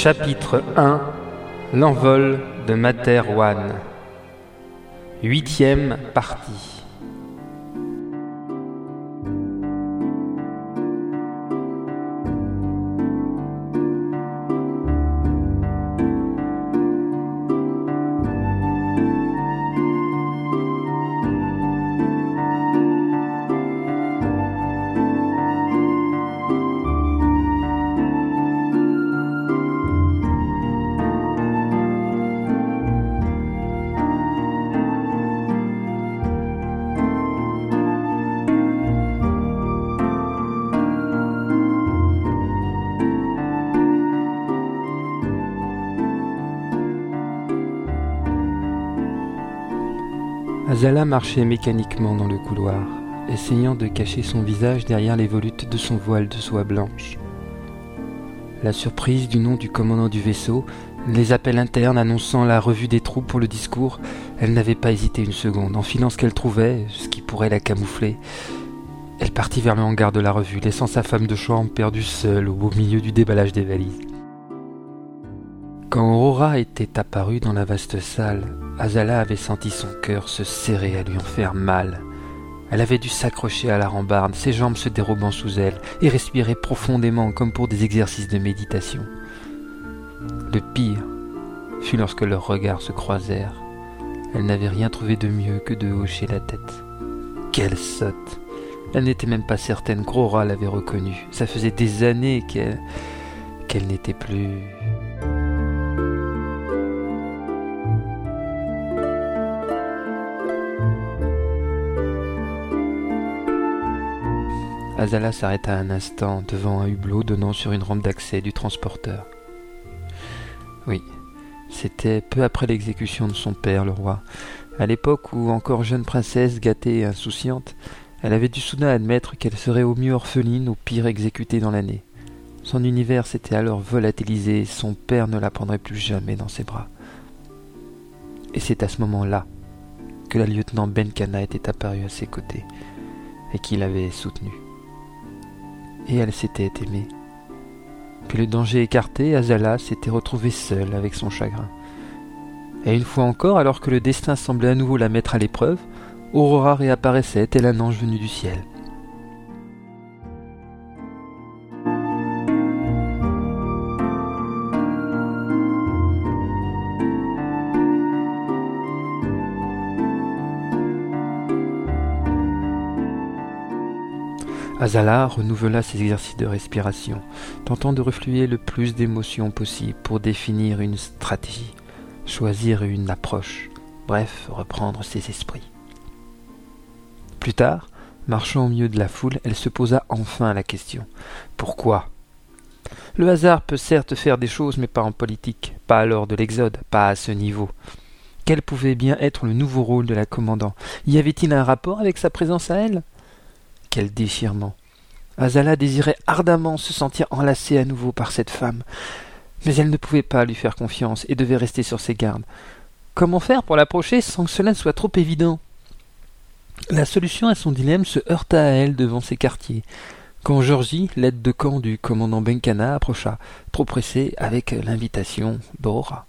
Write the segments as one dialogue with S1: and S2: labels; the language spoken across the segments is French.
S1: Chapitre 1 L'envol de Materwan Huitième partie Azala marchait mécaniquement dans le couloir, essayant de cacher son visage derrière les volutes de son voile de soie blanche. La surprise du nom du commandant du vaisseau, les appels internes annonçant la revue des troupes pour le discours, elle n'avait pas hésité une seconde. Enfilant ce qu'elle trouvait, ce qui pourrait la camoufler, elle partit vers le hangar de la revue, laissant sa femme de chambre perdue seule au beau milieu du déballage des valises. Quand Aurora était apparue dans la vaste salle, Azala avait senti son cœur se serrer à lui en faire mal. Elle avait dû s'accrocher à la rambarde, ses jambes se dérobant sous elle, et respirer profondément comme pour des exercices de méditation. Le pire fut lorsque leurs regards se croisèrent. Elle n'avait rien trouvé de mieux que de hocher la tête. Quelle sotte Elle n'était même pas certaine qu'Aurora l'avait reconnue. Ça faisait des années qu'elle qu'elle n'était plus... Azala s'arrêta un instant devant un hublot donnant sur une rampe d'accès du transporteur. Oui, c'était peu après l'exécution de son père, le roi. À l'époque où, encore jeune princesse gâtée et insouciante, elle avait dû soudain admettre qu'elle serait au mieux orpheline, au pire exécutée dans l'année. Son univers s'était alors volatilisé, son père ne la prendrait plus jamais dans ses bras. Et c'est à ce moment-là que la lieutenant Benkana était apparue à ses côtés et qui l'avait soutenue et elle s'était aimée. Puis le danger écarté, Azala s'était retrouvée seule avec son chagrin. Et une fois encore, alors que le destin semblait à nouveau la mettre à l'épreuve, Aurora réapparaissait, tel un ange venu du ciel. Azala renouvela ses exercices de respiration, tentant de refluer le plus d'émotions possible pour définir une stratégie, choisir une approche, bref, reprendre ses esprits. Plus tard, marchant au milieu de la foule, elle se posa enfin la question. Pourquoi? Le hasard peut certes faire des choses, mais pas en politique, pas alors de l'Exode, pas à ce niveau. Quel pouvait bien être le nouveau rôle de la commandant? Y avait-il un rapport avec sa présence à elle? Quel déchirement. Azala désirait ardemment se sentir enlacée à nouveau par cette femme, mais elle ne pouvait pas lui faire confiance et devait rester sur ses gardes. Comment faire pour l'approcher sans que cela ne soit trop évident? La solution à son dilemme se heurta à elle devant ses quartiers, quand Georgie, l'aide de camp du commandant Benkana, approcha, trop pressé avec l'invitation d'Aurora.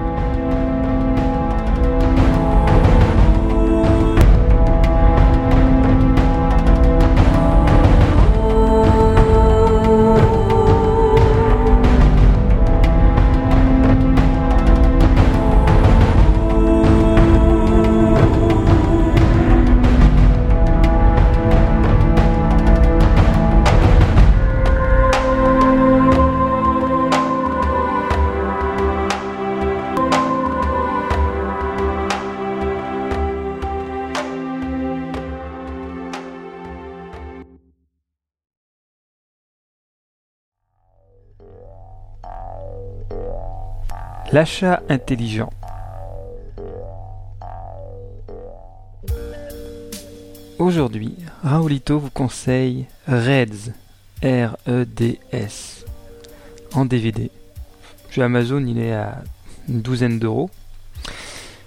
S1: L'achat intelligent. Aujourd'hui, Raoulito vous conseille Reds, R-E-D-S, en DVD. Chez Amazon, il est à une douzaine d'euros.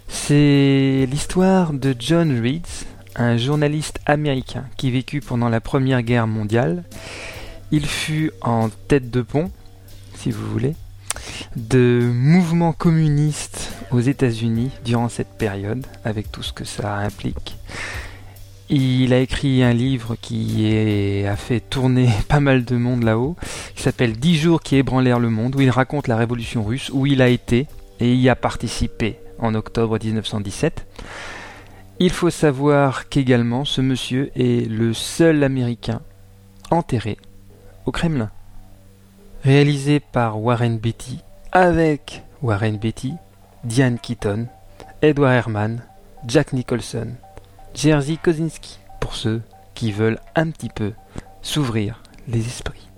S1: C'est l'histoire de John Reeds, un journaliste américain qui vécut pendant la Première Guerre mondiale. Il fut en tête de pont, si vous voulez, de mouvements communistes aux États-Unis durant cette période, avec tout ce que ça implique. Il a écrit un livre qui a fait tourner pas mal de monde là-haut, qui s'appelle 10 jours qui ébranlèrent le monde, où il raconte la révolution russe, où il a été et y a participé en octobre 1917. Il faut savoir qu'également ce monsieur est le seul Américain enterré au Kremlin. Réalisé par Warren Beatty, avec Warren Beatty, Diane Keaton, Edward Herman, Jack Nicholson, Jerzy Kosinski, pour ceux qui veulent un petit peu s'ouvrir les esprits.